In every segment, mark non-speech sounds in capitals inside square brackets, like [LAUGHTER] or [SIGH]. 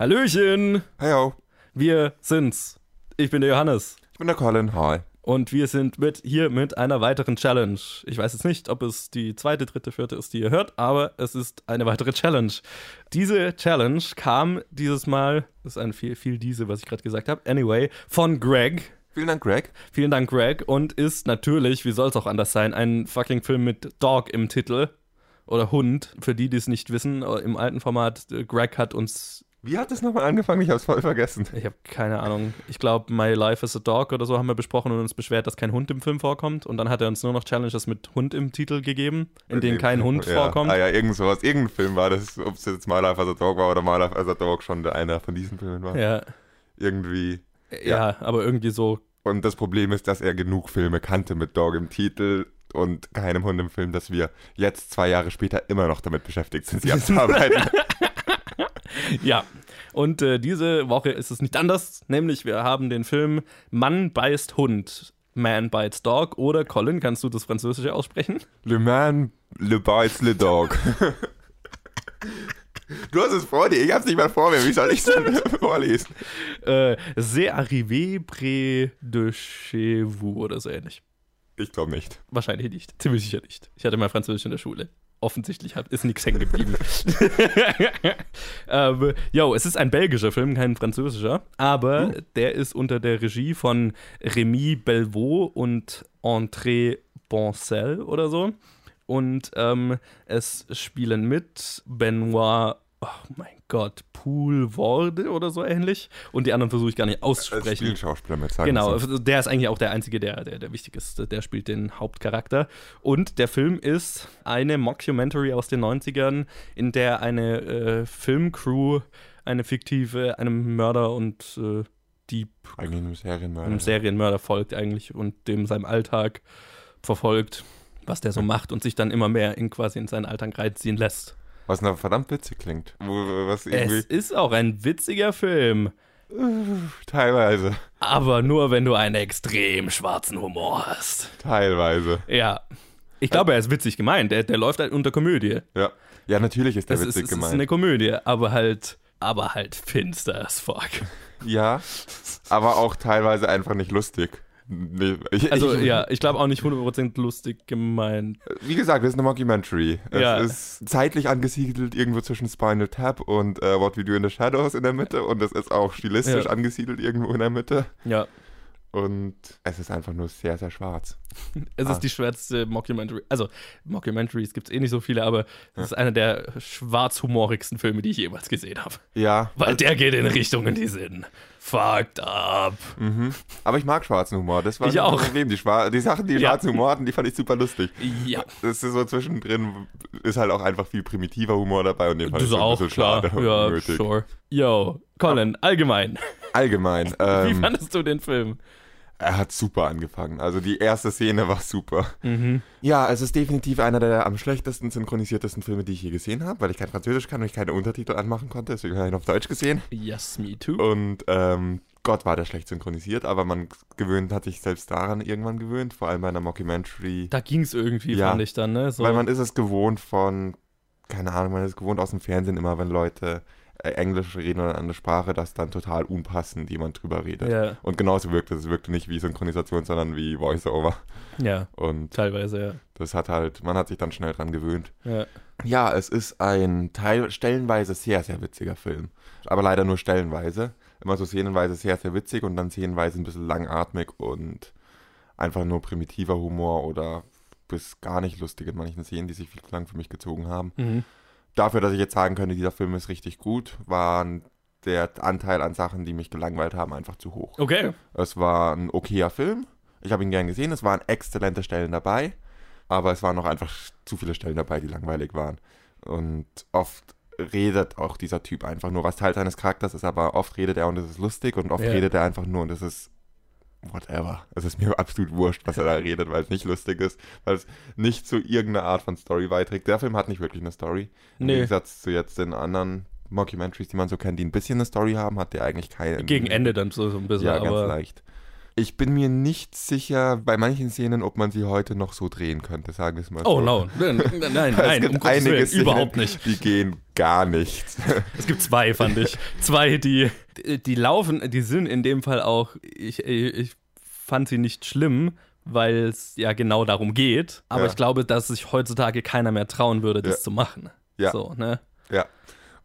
Hallöchen! Heyo, Wir sind's. Ich bin der Johannes. ich bin der Colin. Hi. Und wir sind mit hier mit einer weiteren Challenge. Ich weiß jetzt nicht, ob es die zweite, dritte, vierte ist, die ihr hört, aber es ist eine weitere Challenge. Diese Challenge kam dieses Mal, das ist ein viel, viel diese, was ich gerade gesagt habe, anyway, von Greg. Vielen Dank, Greg. Vielen Dank, Greg. Und ist natürlich, wie soll es auch anders sein, ein fucking Film mit Dog im Titel. Oder Hund, für die, die es nicht wissen, im alten Format. äh, Greg hat uns Wie hat es nochmal angefangen? Ich hab's voll vergessen. Ich habe keine Ahnung. Ich glaube, My Life as a Dog oder so haben wir besprochen und uns beschwert, dass kein Hund im Film vorkommt. Und dann hat er uns nur noch Challenges mit Hund im Titel gegeben, in denen kein Hund ja. vorkommt. Ah ja, irgend sowas. Irgendein Film war das, ob es jetzt My Life as a Dog war oder My Life as a Dog schon der einer von diesen Filmen war. Ja. Irgendwie. ja, aber irgendwie so. Und das Problem ist, dass er genug Filme kannte mit Dog im Titel und keinem Hund im Film, dass wir jetzt zwei Jahre später immer noch damit beschäftigt sind, sie [LAUGHS] abzuarbeiten. [LAUGHS] [LAUGHS] Ja. Und äh, diese Woche ist es nicht anders, nämlich wir haben den Film Mann beißt Hund. Man bites Dog oder Colin, kannst du das Französische aussprechen? Le Man, le bites le dog. Du hast es vor dir, ich hab's nicht mal vor mir. Wie soll ich es [LAUGHS] vorlesen? Äh, C'est arrivé près de chez vous oder so ähnlich. Ich glaube nicht. Wahrscheinlich nicht. Ziemlich sicher nicht. Ich hatte mal Französisch in der Schule. Offensichtlich hat, ist nichts hängen geblieben. [LAUGHS] ähm, jo, es ist ein belgischer Film, kein französischer. Aber der ist unter der Regie von Rémi Belvaux und André Boncel oder so. Und ähm, es spielen mit Benoit, oh mein Gott, Poulvorde oder so ähnlich. Und die anderen versuche ich gar nicht auszusprechen. spielen Schauspieler mit, sagen Genau, also der ist eigentlich auch der Einzige, der, der, der wichtig ist. Der spielt den Hauptcharakter. Und der Film ist eine Mockumentary aus den 90ern, in der eine äh, Filmcrew, eine fiktive, einem Mörder und äh, Dieb, Eigentlich eine Serienmörder. einem Serienmörder folgt eigentlich und dem seinem Alltag verfolgt, was der so [LAUGHS] macht und sich dann immer mehr in quasi in seinen Alltag reinziehen lässt. Was noch verdammt witzig klingt. Was Es irgendwie ist auch ein witziger Film, teilweise. aber nur wenn du einen extrem schwarzen Humor hast. Teilweise. Ja. Ich glaube, er ist witzig gemeint. Der, der läuft halt unter Komödie. Ja. Ja, natürlich ist der Das ist, witzig es ist gemeint. eine Komödie, aber halt, aber halt finster as fuck. ja, aber auch teilweise einfach nicht lustig. Nee, ich, Also ich, ja, ich glaube auch nicht 100% lustig gemeint. Wie gesagt, das ist eine Mockumentary. Es Ja. ist zeitlich angesiedelt irgendwo zwischen Spinal Tap und äh, What We Do in the Shadows in der Mitte und es ist auch stilistisch Ja. angesiedelt irgendwo in der Mitte Ja, und es ist einfach nur sehr, sehr schwarz. [LAUGHS] es Ah. ist die schwärzeste Mockumentary. Also, Mockumentaries gibt es eh nicht so viele, aber es ist einer der schwarzhumorigsten Filme, die ich jemals gesehen habe. Ja, Weil der geht in Richtungen, die sind fucked up. mhm. aber ich mag schwarzen Humor. Das war Ich auch. Problem. Die, Schwa die Sachen, die Ja. schwarzen Humor hatten, die fand ich super lustig. Ja, Das ist so zwischendrin, ist halt auch einfach viel primitiver Humor dabei und den fand das ich so ein auch bisschen klar. schade [LAUGHS] Ja, unnötig. sure. Yo, Colin, allgemein. Allgemein. [LAUGHS] Wie Ähm, fandest du den Film? er hat super angefangen. Also die erste Szene war super. Mhm. Ja, es ist definitiv einer der am schlechtesten synchronisiertesten Filme, die ich je gesehen habe, weil ich kein Französisch kann und ich keine Untertitel anmachen konnte. Deswegen habe ich ihn auf Deutsch gesehen. Yes, me too. Und ähm, Gott war der schlecht synchronisiert, aber man gewöhnt, hat sich selbst daran irgendwann gewöhnt, vor allem bei einer Mockumentary. Da ging es irgendwie, Ja. fand ich dann, ne? So. Weil man ist es gewohnt von, keine Ahnung, man ist es gewohnt aus dem Fernsehen immer, wenn Leute Englisch reden oder eine andere Sprache, dass dann total unpassend jemand drüber redet. ja, Und genauso wirkt es. Es wirkte nicht wie Synchronisation, sondern wie Voice-Over. ja, Und teilweise, das hat halt, man hat sich dann schnell dran gewöhnt. ja. ja. Ja, es ist ein Teil, stellenweise sehr, sehr witziger Film. Aber leider nur stellenweise. Immer so szenenweise sehr, sehr witzig und dann szenenweise ein bisschen langatmig und einfach nur primitiver Humor oder bis gar nicht lustig in manchen Szenen, die sich viel zu lang für mich gezogen haben. Mhm. Dafür, dass ich jetzt sagen könnte, dieser Film ist richtig gut, waren der Anteil an Sachen, die mich gelangweilt haben, einfach zu hoch. Okay. Es war ein okayer Film. Ich habe ihn gern gesehen. Es waren exzellente Stellen dabei. Aber es waren noch einfach zu viele Stellen dabei, die langweilig waren. Und oft redet auch dieser Typ einfach nur, was Teil seines Charakters ist, aber oft redet er und es ist lustig und oft Ja. redet er einfach nur und es ist whatever. Es ist mir [LAUGHS] absolut wurscht, was er da redet, weil es nicht lustig ist, weil es nicht zu irgendeiner Art von Story beiträgt. Der Film hat nicht wirklich eine Story. Im Nee. Gegensatz zu jetzt den anderen Mockumentaries, die man so kennt, die ein bisschen eine Story haben, hat der eigentlich keine. Gegen Ende dann so, so ein bisschen, Ja, ganz leicht. Ich bin mir nicht sicher bei manchen Szenen, ob man sie heute noch so drehen könnte, sagen wir es mal so. Oh no, nein, nein, [LAUGHS] nein um einige Willen, Szenen, überhaupt nicht. Die gehen gar nicht. [LAUGHS] Es gibt zwei, fand ich. Zwei, die, die laufen, die sind in dem Fall auch, ich, ich fand sie nicht schlimm, weil es ja genau darum geht. Aber Ja. ich glaube, dass sich heutzutage keiner mehr trauen würde, das Ja. zu machen. Ja. So, ne? Ja.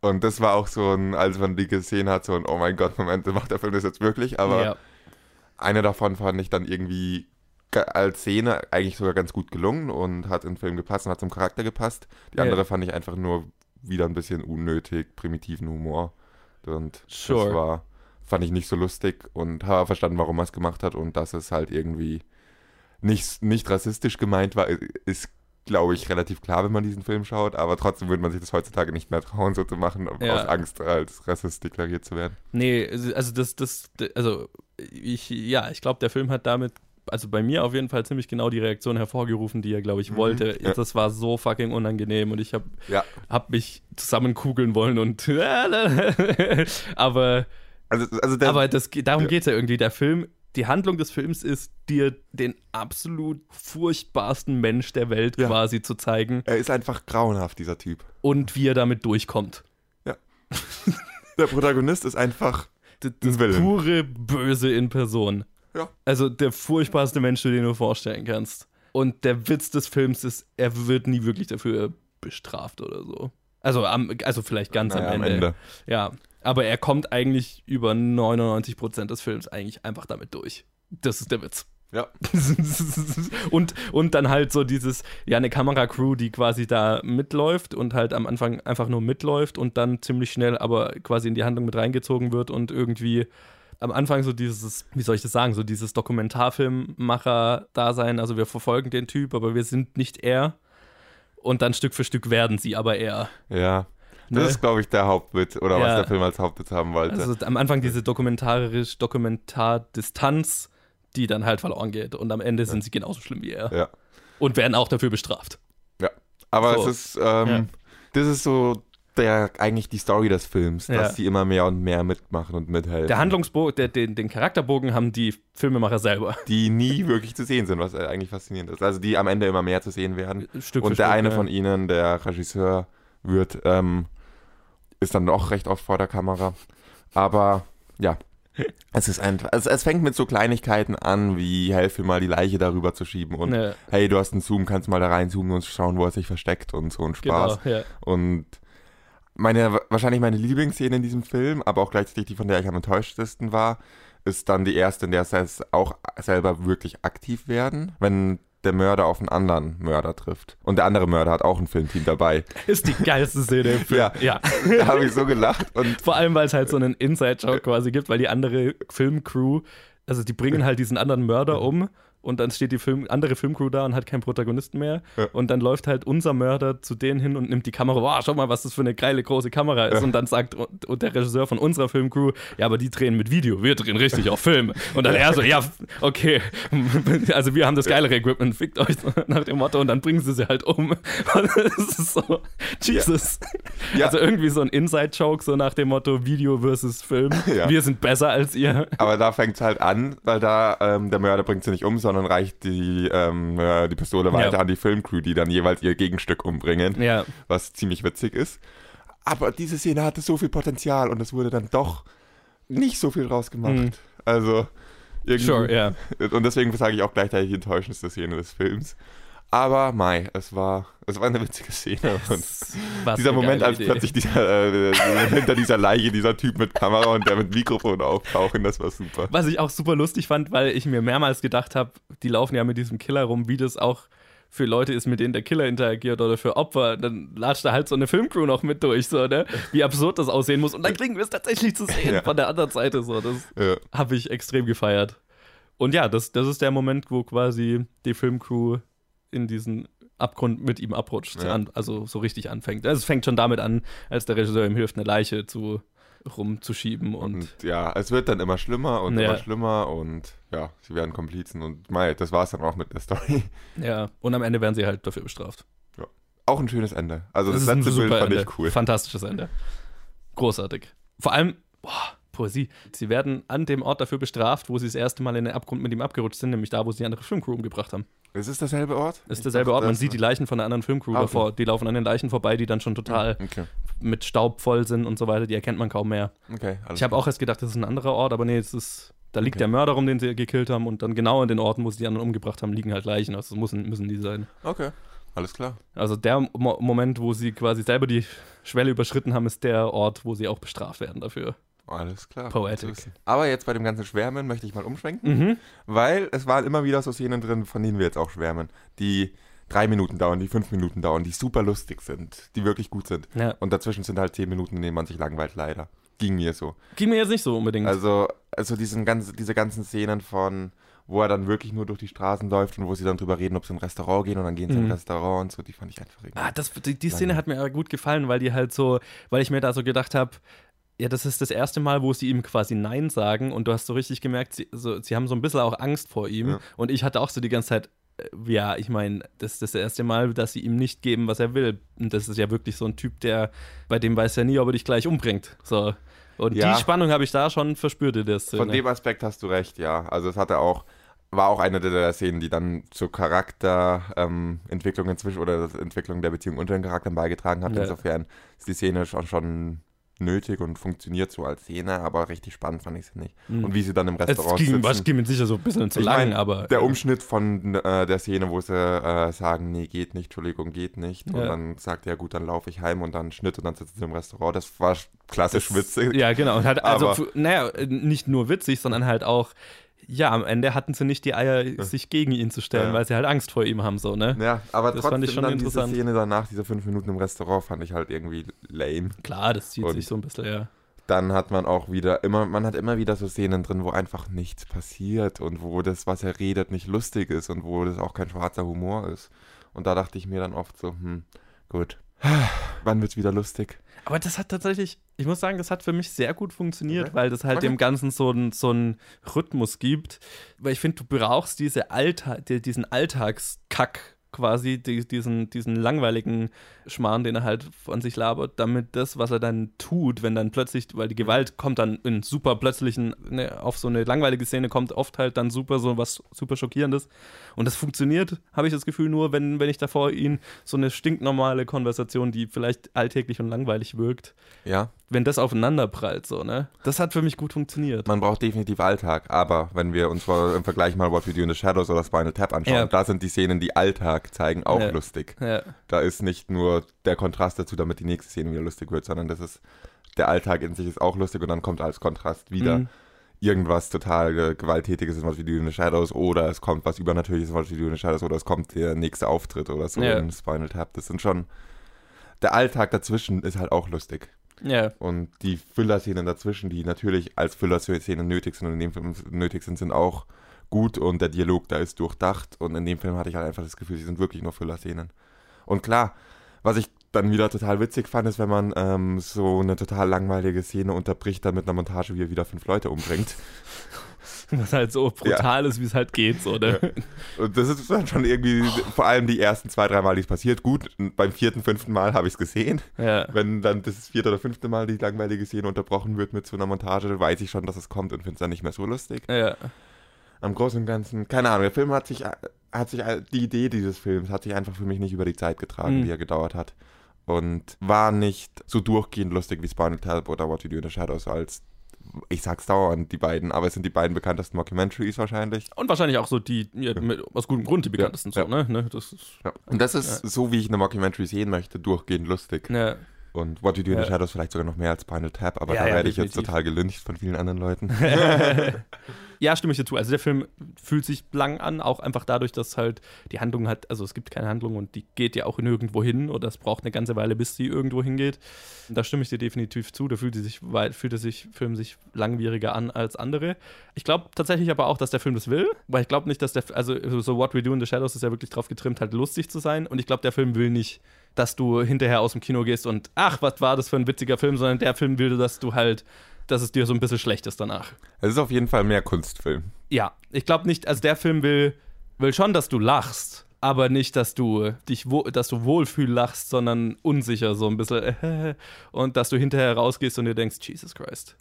Und das war auch so ein, als man die gesehen hat, so ein, oh mein Gott, Moment, macht der Film das jetzt wirklich? Aber ja. Eine davon fand ich dann irgendwie ge- als Szene eigentlich sogar ganz gut gelungen und hat in den Film gepasst und hat zum Charakter gepasst. Die andere fand ich einfach nur wieder ein bisschen unnötig, primitiven Humor. Und Sure. das war, fand ich nicht so lustig und habe verstanden, warum er es gemacht hat und dass es halt irgendwie nicht, nicht rassistisch gemeint war, ist, glaube ich, relativ klar, wenn man diesen Film schaut, aber trotzdem würde man sich das heutzutage nicht mehr trauen, so zu machen, Ja. aus Angst, als Rassist deklariert zu werden. Nee, also das, das, also ich, ja, ich glaube, der Film hat damit, also bei mir auf jeden Fall ziemlich genau die Reaktion hervorgerufen, die er, glaube ich, Mhm, wollte. ja. Das war so fucking unangenehm und ich habe Ja. hab mich zusammenkugeln wollen und [LAUGHS] aber, Also, also der, aber das, geht- darum Ja. geht es ja irgendwie. Der Film, die Handlung des Films ist, dir den absolut furchtbarsten Mensch der Welt Ja. quasi zu zeigen er ist einfach grauenhaft, dieser Typ. und wie er damit durchkommt. Der Protagonist ist einfach Das, das pure Böse in Person. Ja. Also der furchtbarste Mensch, den du dir vorstellen kannst. Und der Witz des Films ist, er wird nie wirklich dafür bestraft oder so. Also, am, also vielleicht ganz Naja, am, Ende. Ja, aber er kommt eigentlich über 99% des Films eigentlich einfach damit durch. Das ist der Witz. Ja. [LAUGHS] und, und dann halt so dieses, ja, eine Kameracrew, die quasi da mitläuft und halt am Anfang einfach nur mitläuft und dann ziemlich schnell aber quasi in die Handlung mit reingezogen wird und irgendwie am Anfang so dieses, wie soll ich das sagen, so dieses Dokumentarfilmmacher-Dasein, also wir verfolgen den Typ, aber wir sind nicht er. Und dann Stück für Stück werden sie aber er. Ja. Das Ne? ist, glaube ich, der Hauptwitz oder was Ja. der Film als Hauptwitz haben wollte. Also am Anfang diese dokumentarisch, Dokumentardistanz, die dann halt verloren geht. Und am Ende sind sie genauso schlimm wie er. ja. Und werden auch dafür bestraft. Aber So. es ist, ähm, Ja. das ist so der, eigentlich die Story des Films, Ja. dass die immer mehr und mehr mitmachen und mithelfen. Der Handlungsbogen, der, den, den Charakterbogen haben die Filmemacher selber. die nie wirklich zu sehen sind, was eigentlich faszinierend ist. Also die am Ende immer mehr zu sehen werden. Stück für und der Stück, eine ja. von ihnen, der Regisseur, wird, ähm, ist dann auch recht oft vor der Kamera. Aber ja, es ist einfach, also es fängt mit so Kleinigkeiten an, wie helfe mal die Leiche darüber zu schieben und Ne, hey, du hast einen Zoom, kannst mal da reinzoomen und schauen, wo er sich versteckt und so ein Spaß. genau, ja. Und meine, wahrscheinlich meine Lieblingsszene in diesem Film, aber auch gleichzeitig die, von der ich am enttäuschtesten war, ist dann die erste, in der sie es auch selber wirklich aktiv werden, wenn der Mörder auf einen anderen Mörder trifft. Und der andere Mörder hat auch ein Filmteam dabei. [LAUGHS] Ist die geilste Szene im Film. Ja. ja. Da habe ich so gelacht und Vor allem, weil es halt so einen Inside-Joke quasi gibt, weil die andere Filmcrew, also die bringen [LAUGHS] halt diesen anderen Mörder um und dann steht die Film, andere Filmcrew da und hat keinen Protagonisten mehr. Ja. Und dann läuft halt unser Mörder zu denen hin und nimmt die Kamera, wow, schau mal, was das für eine geile große Kamera ist. Ja. Und dann sagt und, und der Regisseur von unserer Filmcrew, ja, aber die drehen mit Video, wir drehen richtig auf Film. Und dann er so, ja, okay, [LAUGHS] also wir haben das geilere Equipment, fickt euch [LAUGHS] nach dem Motto und dann bringen sie sie halt um. [LAUGHS] Das ist so, Jesus. Ja. Also irgendwie so ein Inside-Joke, so nach dem Motto Video versus Film. Wir sind besser als ihr. aber da fängt es halt an, weil da ähm, der Mörder bringt sie nicht um, sondern reicht die, ähm, äh, die Pistole weiter Ja. an die Filmcrew, die dann jeweils ihr Gegenstück umbringen. Ja, was ziemlich witzig ist. Aber diese Szene hatte so viel Potenzial und es wurde dann doch nicht so viel rausgemacht. Mhm. Also irgendwie. sure, ja. [LAUGHS] Und deswegen sage ich auch gleichzeitig die enttäuschendste Szene des Films. Aber Mai, es war, es war eine witzige Szene. Und dieser Moment, als Idee. plötzlich dieser, äh, hinter dieser Leiche dieser Typ mit Kamera und der mit Mikrofon auftauchen, das war super. Was ich auch super lustig fand, weil ich mir mehrmals gedacht habe, die laufen ja mit diesem Killer rum, wie das auch für Leute ist, mit denen der Killer interagiert oder für Opfer, dann latscht da halt so eine Filmcrew noch mit durch, so, ne? Wie absurd das aussehen muss. Und dann kriegen wir es tatsächlich zu sehen Ja. von der anderen Seite, so. Das Ja. habe ich extrem gefeiert. Und ja, das, das ist der Moment, wo quasi die Filmcrew in diesen Abgrund mit ihm abrutscht, Ja. also so richtig anfängt. Also es fängt schon damit an, als der Regisseur ihm hilft, eine Leiche zu rumzuschieben und, Und ja, es wird dann immer schlimmer und Ja. immer schlimmer und ja, sie werden Komplizen und Mai, das war es dann auch mit der Story. ja, und am Ende werden sie halt dafür bestraft. Auch ein schönes Ende. Also das, ist ein letzte Bild super fand Ende. ich cool. Fantastisches Ende. Großartig. Vor allem, boah, Poesie. Sie werden an dem Ort dafür bestraft, wo sie das erste Mal in den Abgrund mit ihm abgerutscht sind, nämlich da, wo sie die andere Filmcrew umgebracht haben. Ist es derselbe Ort? Ist derselbe Ort. Man sieht die Leichen von der anderen Filmcrew Ah, okay. davor. Die laufen an den Leichen vorbei, die dann schon total Okay, mit Staub voll sind und so weiter. Die erkennt man kaum mehr. okay Ich habe auch erst gedacht, das ist ein anderer Ort, aber nee, es ist. Da liegt Okay. der Mörder rum, den sie gekillt haben, und dann genau an den Orten, wo sie die anderen umgebracht haben, liegen halt Leichen. Also müssen, müssen die sein. Okay, alles klar. Also der Mo Moment, wo sie quasi selber die Schwelle überschritten haben, ist der Ort, wo sie auch bestraft werden dafür. Alles klar. Poetic. Aber jetzt bei dem ganzen Schwärmen möchte ich mal umschwenken, Mhm. weil es waren immer wieder so Szenen drin, von denen wir jetzt auch schwärmen, die drei Minuten dauern, die fünf Minuten dauern, die super lustig sind, die wirklich gut sind. Ja. Und dazwischen sind halt zehn Minuten, in denen man sich langweilt, leider. Ging mir so. Ging mir jetzt nicht so unbedingt. Also, also diesen ganzen, diese ganzen Szenen von, wo er dann wirklich nur durch die Straßen läuft und wo sie dann drüber reden, ob sie in ein Restaurant gehen und dann gehen sie in Mhm. ein Restaurant und so, die fand ich einfach irgendwie. Ah, das, die, die Szene hat mir aber gut gefallen, weil die halt so, weil ich mir da so gedacht habe, ja, das ist das erste Mal, wo sie ihm quasi Nein sagen und du hast so richtig gemerkt, sie, so, sie haben so ein bisschen auch Angst vor ihm Ja. und ich hatte auch so die ganze Zeit, äh, ja, ich meine, das ist das erste Mal, dass sie ihm nicht geben, was er will. Und das ist ja wirklich so ein Typ, der, bei dem weiß er nie, ob er dich gleich umbringt. So. Und Ja. die Spannung habe ich da schon verspürt in der Szene. Von dem Aspekt hast du recht, ja. Also es hatte auch, war auch eine der Szenen, die dann zur Charakterentwicklung ähm, inzwischen oder der Entwicklung der Beziehung unter den Charakteren beigetragen hat. Ja. Insofern ist die Szene schon, schon nötig und funktioniert so als Szene, aber richtig spannend fand ich sie nicht. Mhm. Und wie sie dann im es Restaurant ging, sitzen. was ging mir sicher so ein bisschen zu Ich lang, mein, aber. Der Umschnitt von äh, der Szene, wo sie äh, sagen, nee, geht nicht, Entschuldigung, geht nicht. Und Ja. dann sagt er, ja gut, dann laufe ich heim und dann Schnitt und dann sitzen sie im Restaurant. Das war klassisch witzig. Ja, genau. Und halt, also, Aber- naja, äh, nicht nur witzig, sondern halt auch, ja, am Ende hatten sie nicht die Eier, sich gegen ihn zu stellen, Ja. weil sie halt Angst vor ihm haben, so, ne? Ja, aber Das trotzdem fand ich schon dann interessant. diese Szene danach, diese fünf Minuten im Restaurant, fand ich halt irgendwie lame. Klar, das zieht Und- sich so ein bisschen, ja. Dann hat man auch wieder immer, man hat immer wieder so Szenen drin, wo einfach nichts passiert und wo das, was er redet, nicht lustig ist und wo das auch kein schwarzer Humor ist. Und da dachte ich mir dann oft so, hm, gut, [SIGHS] wann wird's wieder lustig? Aber das hat tatsächlich, ich muss sagen, das hat für mich sehr gut funktioniert, Okay. weil das halt Okay. dem Ganzen so einen so einen Rhythmus gibt. Weil ich finde, du brauchst diese Allta die, diesen Alltagskack quasi, die, diesen, diesen langweiligen Schmarrn, den er halt von sich labert, damit das, was er dann tut, wenn dann plötzlich, weil die Gewalt kommt dann in super plötzlichen, ne, auf so eine langweilige Szene kommt oft halt dann super so was super schockierendes. Und das funktioniert, habe ich das Gefühl, nur wenn, wenn ich davor ihn so eine stinknormale Konversation, die vielleicht alltäglich und langweilig wirkt, Ja, wenn das aufeinander prallt, so, ne? Das hat für mich gut funktioniert. man braucht definitiv Alltag, aber wenn wir uns im Vergleich mal What We Do in the Shadows oder Spinal Tap anschauen, Ja. da sind die Szenen, die Alltag zeigen, auch Ja. lustig. Ja, Da ist nicht nur der Kontrast dazu, damit die nächste Szene wieder lustig wird, sondern das ist, der Alltag in sich ist auch lustig und dann kommt als Kontrast wieder Mhm. irgendwas total Gewalttätiges in What We Do in the Shadows oder es kommt was Übernatürliches in What We Do in the Shadows oder es kommt der nächste Auftritt oder so in Spinal Tap. Das sind schon, der Alltag dazwischen ist halt auch lustig. Ja, Und die Füllerszenen dazwischen, die natürlich als Füllerszenen nötig sind und in dem Film nötig sind, sind auch gut und der Dialog da ist durchdacht und in dem Film hatte ich halt einfach das Gefühl, sie sind wirklich nur Füllerszenen. Und klar, was ich dann wieder total witzig fand, ist, wenn man ähm, so eine total langweilige Szene unterbricht, dann mit einer Montage, wie er wieder fünf Leute umbringt. [LAUGHS] [LAUGHS] was halt so brutal ist, wie es halt geht, so, ne? Und das ist dann schon irgendwie, vor allem die ersten zwei, drei Mal, die es passiert. Gut, beim vierten, fünften Mal habe ich es gesehen. Ja. Wenn dann das vierte oder fünfte Mal die langweilige Szene unterbrochen wird mit so einer Montage, weiß ich schon, dass es kommt und finde es dann nicht mehr so lustig. Ja. Am Großen und Ganzen, keine Ahnung, der Film hat sich, hat sich, die Idee dieses Films hat sich einfach für mich nicht über die Zeit getragen, Mhm. die er gedauert hat. Und war nicht so durchgehend lustig wie Spinal Tap oder What You Do in the Shadows als, ich sag's dauernd, die beiden, aber es sind die beiden bekanntesten Mockumentaries wahrscheinlich. Und wahrscheinlich auch so die, ja, mit, aus gutem Grund die bekanntesten, Ja, so, ne? ne? Das ist, Ja. Und das ist so, wie ich eine Mockumentary sehen möchte, durchgehend lustig. ja. Und What You Do in the Shadows vielleicht sogar noch mehr als Spinal Tap, aber da werde ich jetzt total gelyncht von vielen anderen Leuten. [LAUGHS] ja, stimme ich dir zu. Also der Film fühlt sich lang an, auch einfach dadurch, dass halt die Handlung hat, also es gibt keine Handlung und die geht ja auch nirgendwo hin oder es braucht eine ganze Weile, bis sie irgendwo hingeht. Da stimme ich dir definitiv zu. Da fühlt, sich, weit- fühlt der sich, Film sich langwieriger an als andere. Ich glaube tatsächlich aber auch, dass der Film das will, weil ich glaube nicht, dass der, also so What We Do in the Shadows ist ja wirklich drauf getrimmt, halt lustig zu sein und ich glaube, der Film will nicht, dass du hinterher aus dem Kino gehst und ach, was war das für ein witziger Film, sondern der Film will, dass du halt, dass es dir so ein bisschen schlecht ist danach. Es ist auf jeden Fall mehr Kunstfilm. Ja, ich glaube nicht, also der Film will, will schon, dass du lachst, aber nicht, dass du dich wo, dass du wohlfühl lachst, sondern unsicher so ein bisschen [LAUGHS] und dass du hinterher rausgehst und dir denkst, Jesus Christ.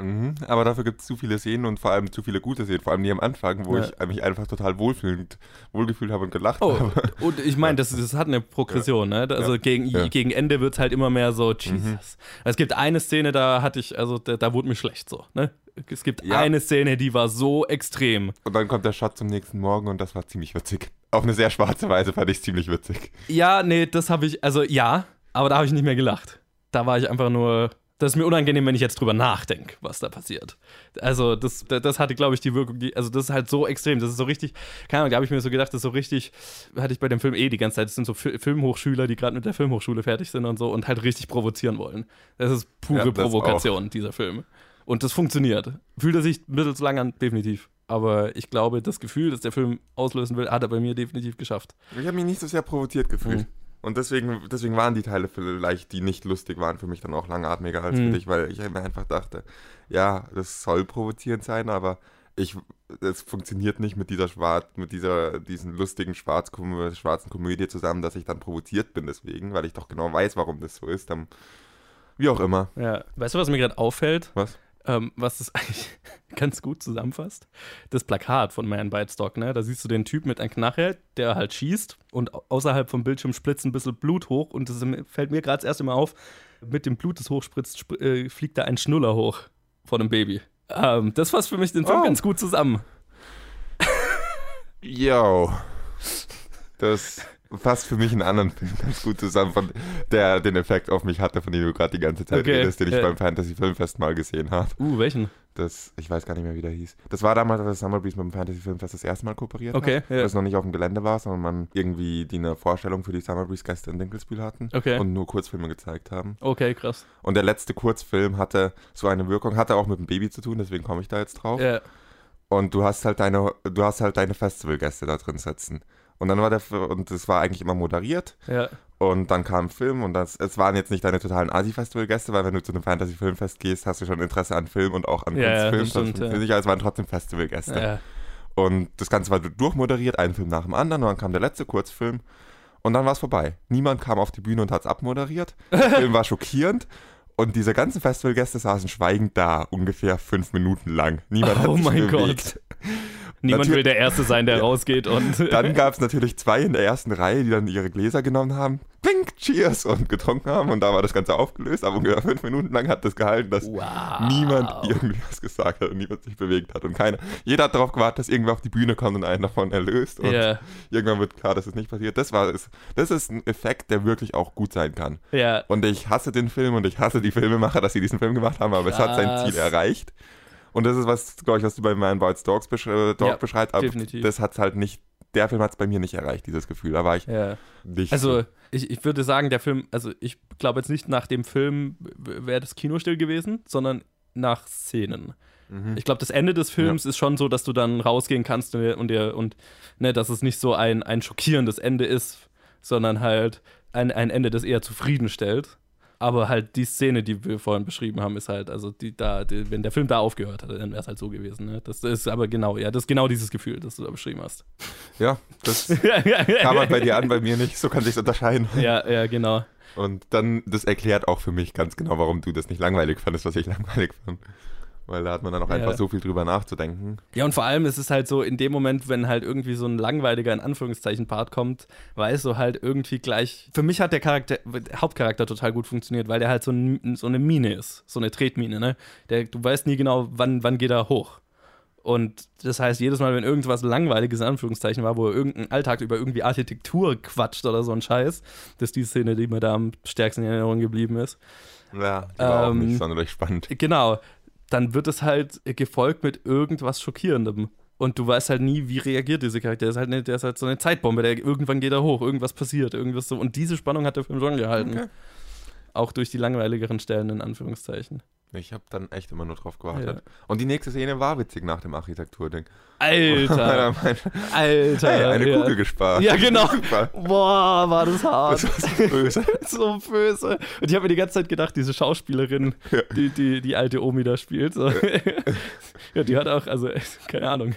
Mhm, aber dafür gibt es zu viele Szenen und vor allem zu viele gute Szenen, vor allem die am Anfang, wo Ja. ich mich einfach total wohlfühlend, wohlgefühlt habe und gelacht Oh, habe. und ich meine, das, das hat eine Progression, ne? Also Ja. gegen, Ja. Mhm. gegen Ende wird es halt immer mehr so, Jesus. Es gibt eine Szene, da hatte ich, also da, da wurde mir schlecht so, ne? Es gibt Ja. eine Szene, die war so extrem. Und dann kommt der Shot zum nächsten Morgen und das war ziemlich witzig. Auf eine sehr schwarze Weise fand ich es ziemlich witzig. Ja, nee, das habe ich, also ja, aber da habe ich nicht mehr gelacht. Da war ich einfach nur, das ist mir unangenehm, wenn ich jetzt drüber nachdenke, was da passiert. Also das, das hatte, glaube ich, die Wirkung, die, also das ist halt so extrem, das ist so richtig, keine Ahnung, da habe ich mir so gedacht, das ist so richtig, hatte ich bei dem Film eh die ganze Zeit, das sind so Fi- Filmhochschüler, die gerade mit der Filmhochschule fertig sind und so und halt richtig provozieren wollen. Das ist pure Ja, das Provokation, dieser Film. Und das funktioniert. Fühlt er sich ein bisschen zu lang an, definitiv. Aber ich glaube, das Gefühl, das der Film auslösen will, hat er bei mir definitiv geschafft. Ich habe mich nicht so sehr provoziert gefühlt. Mhm. Und deswegen, deswegen waren die Teile vielleicht, die nicht lustig waren, für mich dann auch langatmiger als Mhm. für dich, weil ich mir einfach dachte, ja, das soll provozierend sein, aber ich, es funktioniert nicht mit dieser Schwarz, mit dieser, diesen lustigen Schwarzkom schwarzen Komödie zusammen, dass ich dann provoziert bin deswegen, weil ich doch genau weiß, warum das so ist. Dann, wie auch immer. Ja. Weißt du, was mir gerade auffällt? Was? Ähm, was das eigentlich [LAUGHS] ganz gut zusammenfasst. Das Plakat von Man Bites ne? Da siehst du den Typ mit einem Knarre, der halt schießt und au- außerhalb vom Bildschirm spritzt ein bisschen Blut hoch und das fällt mir gerade das erste Mal auf, mit dem Blut, das hochspritzt, spr äh, fliegt da ein Schnuller hoch von einem Baby. Ähm, das fasst für mich den Film Oh. ganz gut zusammen. Yo. [LAUGHS] Das fasst für mich einen anderen Film ganz gut zusammen, von der den Effekt auf mich hatte, von dem du gerade die ganze Zeit Okay, redest, den ich ja. beim Fantasy Filmfest mal gesehen habe. Uh, welchen? Das, ich weiß gar nicht mehr, wie der hieß. Das war damals, als Summer Breeze mit dem Fantasy Filmfest das erste Mal kooperiert Okay, hat. ja. Weil es noch nicht auf dem Gelände war, sondern man irgendwie die eine Vorstellung für die Summer Breeze Gäste in Dinkelsbühl hatten Okay. und nur Kurzfilme gezeigt haben. Okay, krass. Und der letzte Kurzfilm hatte so eine Wirkung, hatte auch mit dem Baby zu tun, deswegen komme ich da jetzt drauf. Ja, Und du hast halt deine, du hast halt deine Festivalgäste da drin sitzen. Und dann war der, und es war eigentlich immer moderiert. ja. Und dann kam ein Film und das, es waren jetzt nicht deine totalen Asi-Festival-Gäste, weil wenn du zu einem Fantasy-Filmfest gehst, hast du schon Interesse an Film und auch an Ja, ja, Kunstfilm. stimmt, funktioniert ja. nicht, aber es waren trotzdem Festivalgäste. ja. Und das Ganze war durchmoderiert, ein Film nach dem anderen und dann kam der letzte Kurzfilm und dann war es vorbei. Niemand kam auf die Bühne und hat es abmoderiert. Der [LAUGHS] Film war schockierend und diese ganzen Festivalgäste saßen schweigend da, ungefähr fünf Minuten lang. Niemand hat Oh sich mein bewegt. [LAUGHS] Niemand Natür- will der Erste sein, der Ja. rausgeht und. [LAUGHS] Dann gab es natürlich zwei in der ersten Reihe, die dann ihre Gläser genommen haben, pink, cheers und getrunken haben und da war das Ganze aufgelöst, aber ungefähr fünf Minuten lang hat das gehalten, dass wow. niemand irgendwie was gesagt hat und niemand sich bewegt hat und keiner, jeder hat darauf gewartet, dass irgendwer auf die Bühne kommt und einen davon erlöst und Ja, irgendwann wird klar, dass es nicht passiert. Das war es. Das ist ein Effekt, der wirklich auch gut sein kann. ja. Und ich hasse den Film und ich hasse die Filmemacher, dass sie diesen Film gemacht haben, aber es hat sein Krass. Ziel erreicht. Und das ist was, glaube ich, was du bei Man Bites Dogs besch äh, Dog Ja, beschreibst, aber definitiv. das hat halt nicht, der Film hat es bei mir nicht erreicht, dieses Gefühl. Da war ich ja. nicht. Also, ich, ich würde sagen, der Film, also ich glaube jetzt nicht nach dem Film wäre das Kino still gewesen, sondern nach Szenen. Mhm. Ich glaube, das Ende des Films ist schon so, dass du dann rausgehen kannst und, und, und ne, dass es nicht so ein, ein schockierendes Ende ist, sondern halt ein, ein Ende, das eher zufriedenstellt. Aber halt die Szene, die wir vorhin beschrieben haben, ist halt, also die da, die, wenn der Film da aufgehört hätte, dann wäre es halt so gewesen. Ne? Das ist aber genau, ja, das ist genau dieses Gefühl, das du da beschrieben hast. ja, das [LAUGHS] kam halt bei dir an, bei mir nicht. So kann sich's unterscheiden. Ja, ja, genau. Und dann, das erklärt auch für mich ganz genau, warum du das nicht langweilig fandest, was ich [LAUGHS] langweilig fand. Weil da hat man dann auch Ja. einfach so viel drüber nachzudenken. Ja, und vor allem ist es halt so, in dem Moment, wenn halt irgendwie so ein langweiliger, in Anführungszeichen, Part kommt, weißt du halt irgendwie gleich. Für mich hat der Charakter, Hauptcharakter total gut funktioniert, weil der halt so, ein, so eine Mine ist, so eine Tretmine, ne? Der, du weißt nie genau, wann, wann geht er hoch. Und das heißt, jedes Mal, wenn irgendwas Langweiliges in Anführungszeichen war, wo er irgendein Alltag über irgendwie Architektur quatscht oder so ein Scheiß, das ist die Szene, die mir da am stärksten in Erinnerung geblieben ist. Ja, die war auch Ähm, nicht sonderlich spannend. Genau. Dann wird es halt gefolgt mit irgendwas Schockierendem. Und du weißt halt nie, wie reagiert dieser Charakter. Der ist halt, eine, der ist halt so eine Zeitbombe. Der, irgendwann geht er hoch, irgendwas passiert, irgendwas so. Und diese Spannung hat der Film schon gehalten. Okay. Auch durch die langweiligeren Stellen, in Anführungszeichen. Ich habe dann echt immer nur drauf gewartet. Ja. Und die nächste Szene war witzig nach dem Architekturding. Alter! [LAUGHS] Alter! hey, eine ja. Kugel gespart. Ja, genau. [LAUGHS] Super. Boah, war das hart. Das war so böse. [LAUGHS] so böse. Und ich habe mir die ganze Zeit gedacht, diese Schauspielerin, Ja. die, die die alte Omi da spielt, so. ja, die hat auch, also keine Ahnung,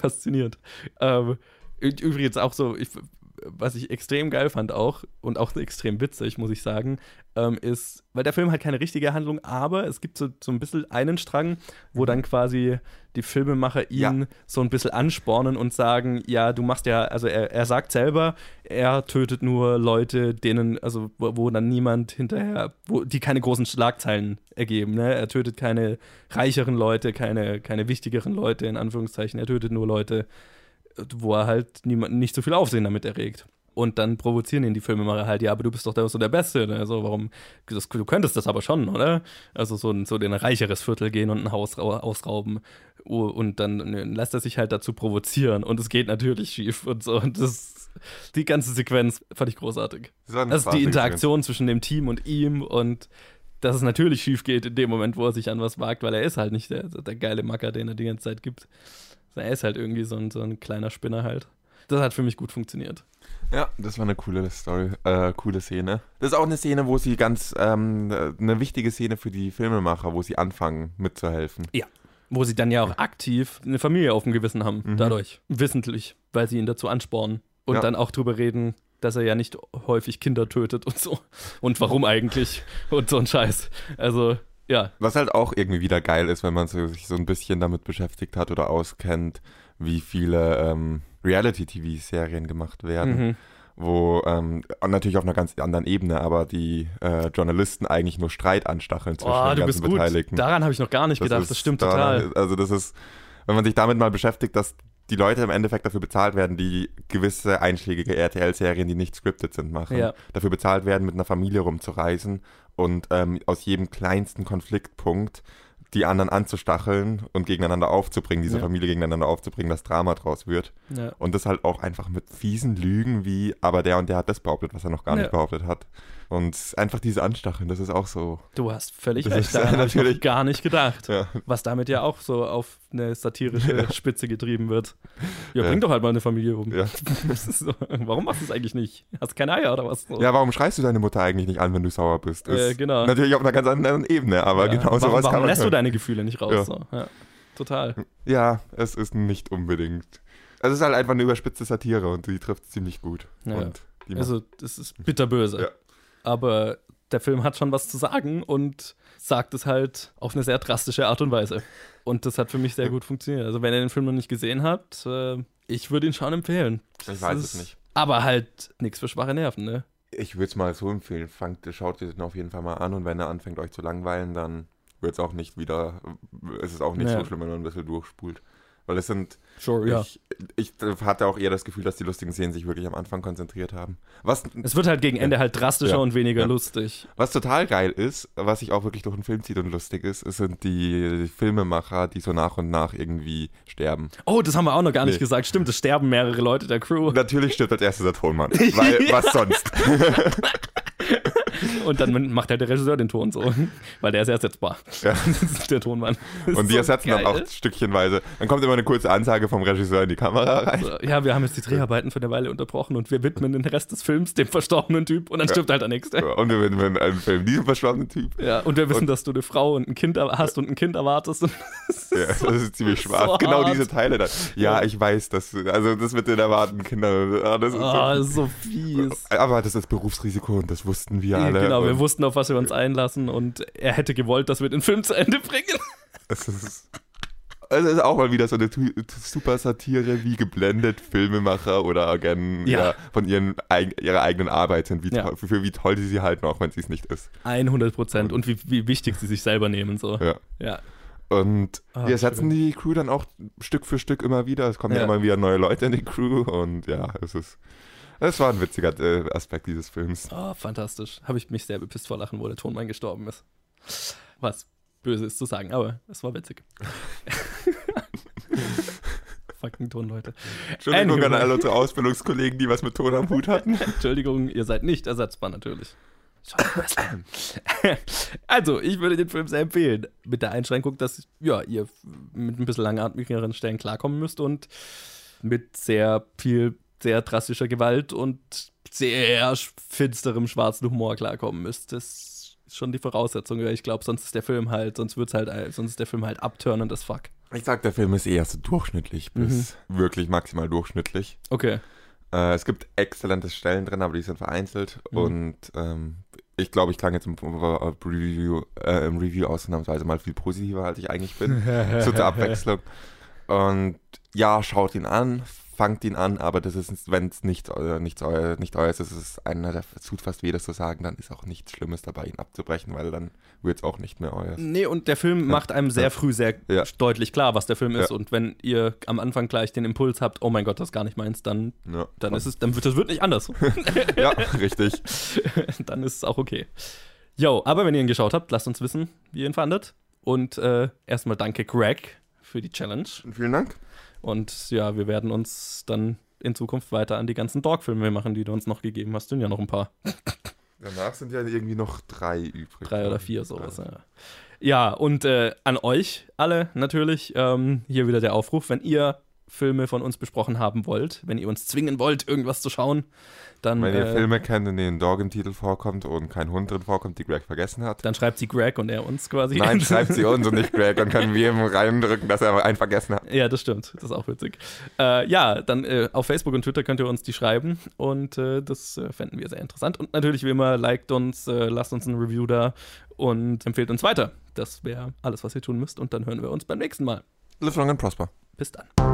faszinierend. Ähm, übrigens auch so, ich, was ich extrem geil fand auch und auch extrem witzig, muss ich sagen, ähm, ist, weil der Film hat keine richtige Handlung, aber es gibt so, so ein bisschen einen Strang, wo dann quasi die Filmemacher ihn Ja. so ein bisschen anspornen und sagen, ja, du machst ja, also er, er sagt selber, er tötet nur Leute, denen, also wo, wo dann niemand hinterher, wo die keine großen Schlagzeilen ergeben, ne? Er tötet keine reicheren Leute, keine, keine wichtigeren Leute, in Anführungszeichen, er tötet nur Leute, wo er halt niemand, nicht so viel Aufsehen damit erregt. Und dann provozieren ihn die Filmemacher halt, ja, aber du bist doch der, so der Beste. Ne? Also warum, das, du könntest das aber schon, oder? Also so, ein- so in ein reicheres Viertel gehen und ein Haus rau- ausrauben. Und dann ne, lässt er sich halt dazu provozieren. Und es geht natürlich schief und so. Und das, die ganze Sequenz fand ich großartig. Das Also die Interaktion zwischen dem Team und ihm und dass es natürlich schief geht in dem Moment, wo er sich an was wagt, weil er ist halt nicht der, der geile Macker, den er die ganze Zeit gibt. Er ist halt irgendwie so ein, so ein kleiner Spinner halt. Das hat für mich gut funktioniert. Ja, das war eine coole Story, äh, coole Szene. Das ist auch eine Szene, wo sie ganz, ähm, äh, eine wichtige Szene für die Filmemacher, wo sie anfangen mitzuhelfen. Wo sie dann ja auch aktiv eine Familie auf dem Gewissen haben, Mhm. dadurch. Wissentlich, weil sie ihn dazu anspornen. Und Ja. dann auch drüber reden, dass er ja nicht häufig Kinder tötet und so. Und warum eigentlich? Und so ein Scheiß. Also, ja. Was halt auch irgendwie wieder geil ist, wenn man so, sich so ein bisschen damit beschäftigt hat oder auskennt, wie viele ähm, Reality-TV-Serien gemacht werden, Mhm. wo ähm, natürlich auf einer ganz anderen Ebene, aber die äh, Journalisten eigentlich nur Streit anstacheln zwischen Oh, den du ganzen bist gut. Beteiligten. Daran habe ich noch gar nicht gedacht. Das ist stimmt daran- total. Also das ist, wenn man sich damit mal beschäftigt, dass die Leute im Endeffekt dafür bezahlt werden, die gewisse einschlägige RTL-Serien, die nicht scripted sind, machen. Ja. Dafür bezahlt werden, mit einer Familie rumzureisen und ähm, aus jedem kleinsten Konfliktpunkt die anderen anzustacheln und gegeneinander aufzubringen, diese Ja. Familie gegeneinander aufzubringen, dass Drama draus wird. Ja. Und das halt auch einfach mit fiesen Lügen wie, aber der und der hat das behauptet, was er noch gar nicht behauptet hat. Und einfach diese Anstacheln, das ist auch so. Du hast völlig Das recht. ist Daran [LAUGHS] habe ich natürlich- gar nicht gedacht. Ja. Was damit ja auch so auf eine satirische Spitze getrieben wird. Ja, Ja. bring doch halt mal eine Familie um. Ja. [LAUGHS] So, warum machst du es eigentlich nicht? Hast keine Eier oder was? So. Ja, warum schreist du deine Mutter eigentlich nicht an, wenn du sauer bist? Äh, genau. Natürlich auf einer ganz anderen Ebene, aber Ja. genau warum, sowas warum kann man lässt du deine Gefühle nicht raus? Ja. So? Ja. Total. Ja, es ist nicht unbedingt. Es ist halt einfach eine überspitzte Satire und die trifft ziemlich gut. Ja. Und Also, das ist bitterböse. Ja. Aber der Film hat schon was zu sagen und sagt es halt auf eine sehr drastische Art und Weise. Und das hat für mich sehr gut funktioniert. Also, wenn ihr den Film noch nicht gesehen habt, äh, ich würde ihn schon empfehlen. ich Das weiß ist- es nicht. Aber halt nichts für schwache Nerven, ne? Ich würde es mal so empfehlen. Fangt, schaut ihr den auf jeden Fall mal an und wenn er anfängt euch zu langweilen, dann wird es auch nicht wieder, es ist auch nicht Ja. so schlimm, wenn man ein bisschen durchspult. Weil es sind, Sure, ja. ich, ich hatte auch eher das Gefühl, dass die lustigen Szenen sich wirklich am Anfang konzentriert haben. Was, Es wird halt gegen Ende halt drastischer Ja. und weniger Ja. lustig. was total geil ist, was sich auch wirklich durch den Film zieht und lustig ist, es sind die Filmemacher, die so nach und nach irgendwie sterben. Oh, das haben wir auch noch gar nicht Nee. gesagt. Stimmt, es sterben mehrere Leute der Crew. Natürlich stirbt als erstes der Tonmann. [LAUGHS] Weil, was sonst? [LAUGHS] Und dann macht halt der Regisseur den Ton so. Weil der ist ersetzbar. Ja. [LAUGHS] Das ist der Tonmann. Das Und die so ersetzen dann geil. auch stückchenweise. Dann kommt immer eine kurze Ansage vom Regisseur in die Kamera rein. So, ja, wir haben jetzt die Dreharbeiten für eine Weile unterbrochen und wir widmen den Rest des Films dem verstorbenen Typ und dann stirbt halt der Nächste. Und wir widmen einen Film diesem verstorbenen Typ. Ja, und wir wissen, Und- dass du eine Frau und ein Kind hast und ein Kind erwartest. Und Ja, das ist ziemlich schwarz. so genau hart. diese Teile da. Ja, ich weiß, dass, also das mit den erwarteten Kindern, ah, das ist oh, so, das ist so fies. Aber das ist Berufsrisiko und das wussten wir Ja, alle. genau, wir wussten, auf was wir uns einlassen und er hätte gewollt, dass wir den Film zu Ende bringen. es ist, es ist auch mal wieder so eine super Satire, wie geblendet Filmemacher oder Agenten Ja. ja. von ihren, ihrer eigenen Arbeit sind, wie Ja. toll, für wie toll sie sie halten, auch wenn sie es nicht ist. 100 Prozent und wie, wie wichtig sie sich selber nehmen. So. Ja. Ja. Und Ah, wir ersetzen die Crew dann auch Stück für Stück immer wieder. Es kommen Ja. immer wieder neue Leute in die Crew und ja, es ist. Es war ein witziger äh, Aspekt dieses Films. Oh, fantastisch. Habe ich mich sehr bepisst vor Lachen, wo der Tonmann gestorben ist. Was böse ist zu sagen, aber es war witzig. [LAUGHS] Fucking Tonleute. Entschuldigung Anyway. an alle unsere Ausbildungskollegen, die was mit Ton am Hut hatten. [LAUGHS] Entschuldigung, ihr seid nicht ersetzbar natürlich. [LAUGHS] Also, ich würde den Film sehr empfehlen. Mit der Einschränkung, dass ja, ihr mit ein bisschen langatmigeren Stellen klarkommen müsst und mit sehr viel, sehr drastischer Gewalt und sehr finsterem schwarzen Humor klarkommen müsst. Das ist schon die Voraussetzung, weil ich glaube, sonst ist der Film halt, sonst wird's halt, sonst ist der Film halt abturnend as fuck. Ich sag, der Film ist eher so durchschnittlich bis wirklich maximal durchschnittlich. Okay. Äh, es gibt exzellente Stellen drin, aber die sind vereinzelt. Mhm. Und ähm, ich glaube, ich klang jetzt im Review, äh, im Review ausnahmsweise mal viel positiver, als ich eigentlich bin. [LAUGHS] so zur Abwechslung. Und ja, schaut ihn an, fangt ihn an, aber das ist, wenn es nicht, äh, nicht, euer, nicht euer ist, ist es einer, der tut fast weh, das zu sagen, dann ist auch nichts Schlimmes dabei, ihn abzubrechen, weil dann wird es auch nicht mehr euer. Nee, und der Film macht einem sehr Ja. früh sehr Ja. deutlich klar, was der Film ist. Ja. Und wenn ihr am Anfang gleich den Impuls habt, oh mein Gott, das ist gar nicht meins, dann, Ja, dann ist es, dann wird das wird nicht anders. [LAUGHS] ja richtig. [LAUGHS] dann ist es auch okay. Jo, aber wenn ihr ihn geschaut habt, lasst uns wissen, wie ihr ihn fandet. Und äh, erstmal danke Greg für die Challenge. Vielen Dank. Und ja, wir werden uns dann in Zukunft weiter an die ganzen Dog-Filme machen, die du uns noch gegeben hast. Sind ja noch ein paar. Danach sind ja irgendwie noch drei übrig. Drei oder vier, sowas. Ja, ja und äh, an euch alle natürlich ähm, hier wieder der Aufruf, wenn ihr Filme von uns besprochen haben wollt, wenn ihr uns zwingen wollt, irgendwas zu schauen, dann, Wenn ihr äh, Filme kennt, in denen Dog im Titel vorkommt und kein Hund drin vorkommt, die Greg vergessen hat. dann schreibt sie Greg und er uns quasi. Nein, [LAUGHS] schreibt sie uns und nicht Greg, dann können wir ihm reindrücken, dass er einen vergessen hat. Ja, das stimmt. Das ist auch witzig. Äh, ja, dann äh, auf Facebook und Twitter könnt ihr uns die schreiben und äh, das äh, fänden wir sehr interessant. Und natürlich wie immer, liked uns, äh, lasst uns ein Review da und empfehlt uns weiter. Das wäre alles, was ihr tun müsst und dann hören wir uns beim nächsten Mal. Live long and prosper. Bis dann.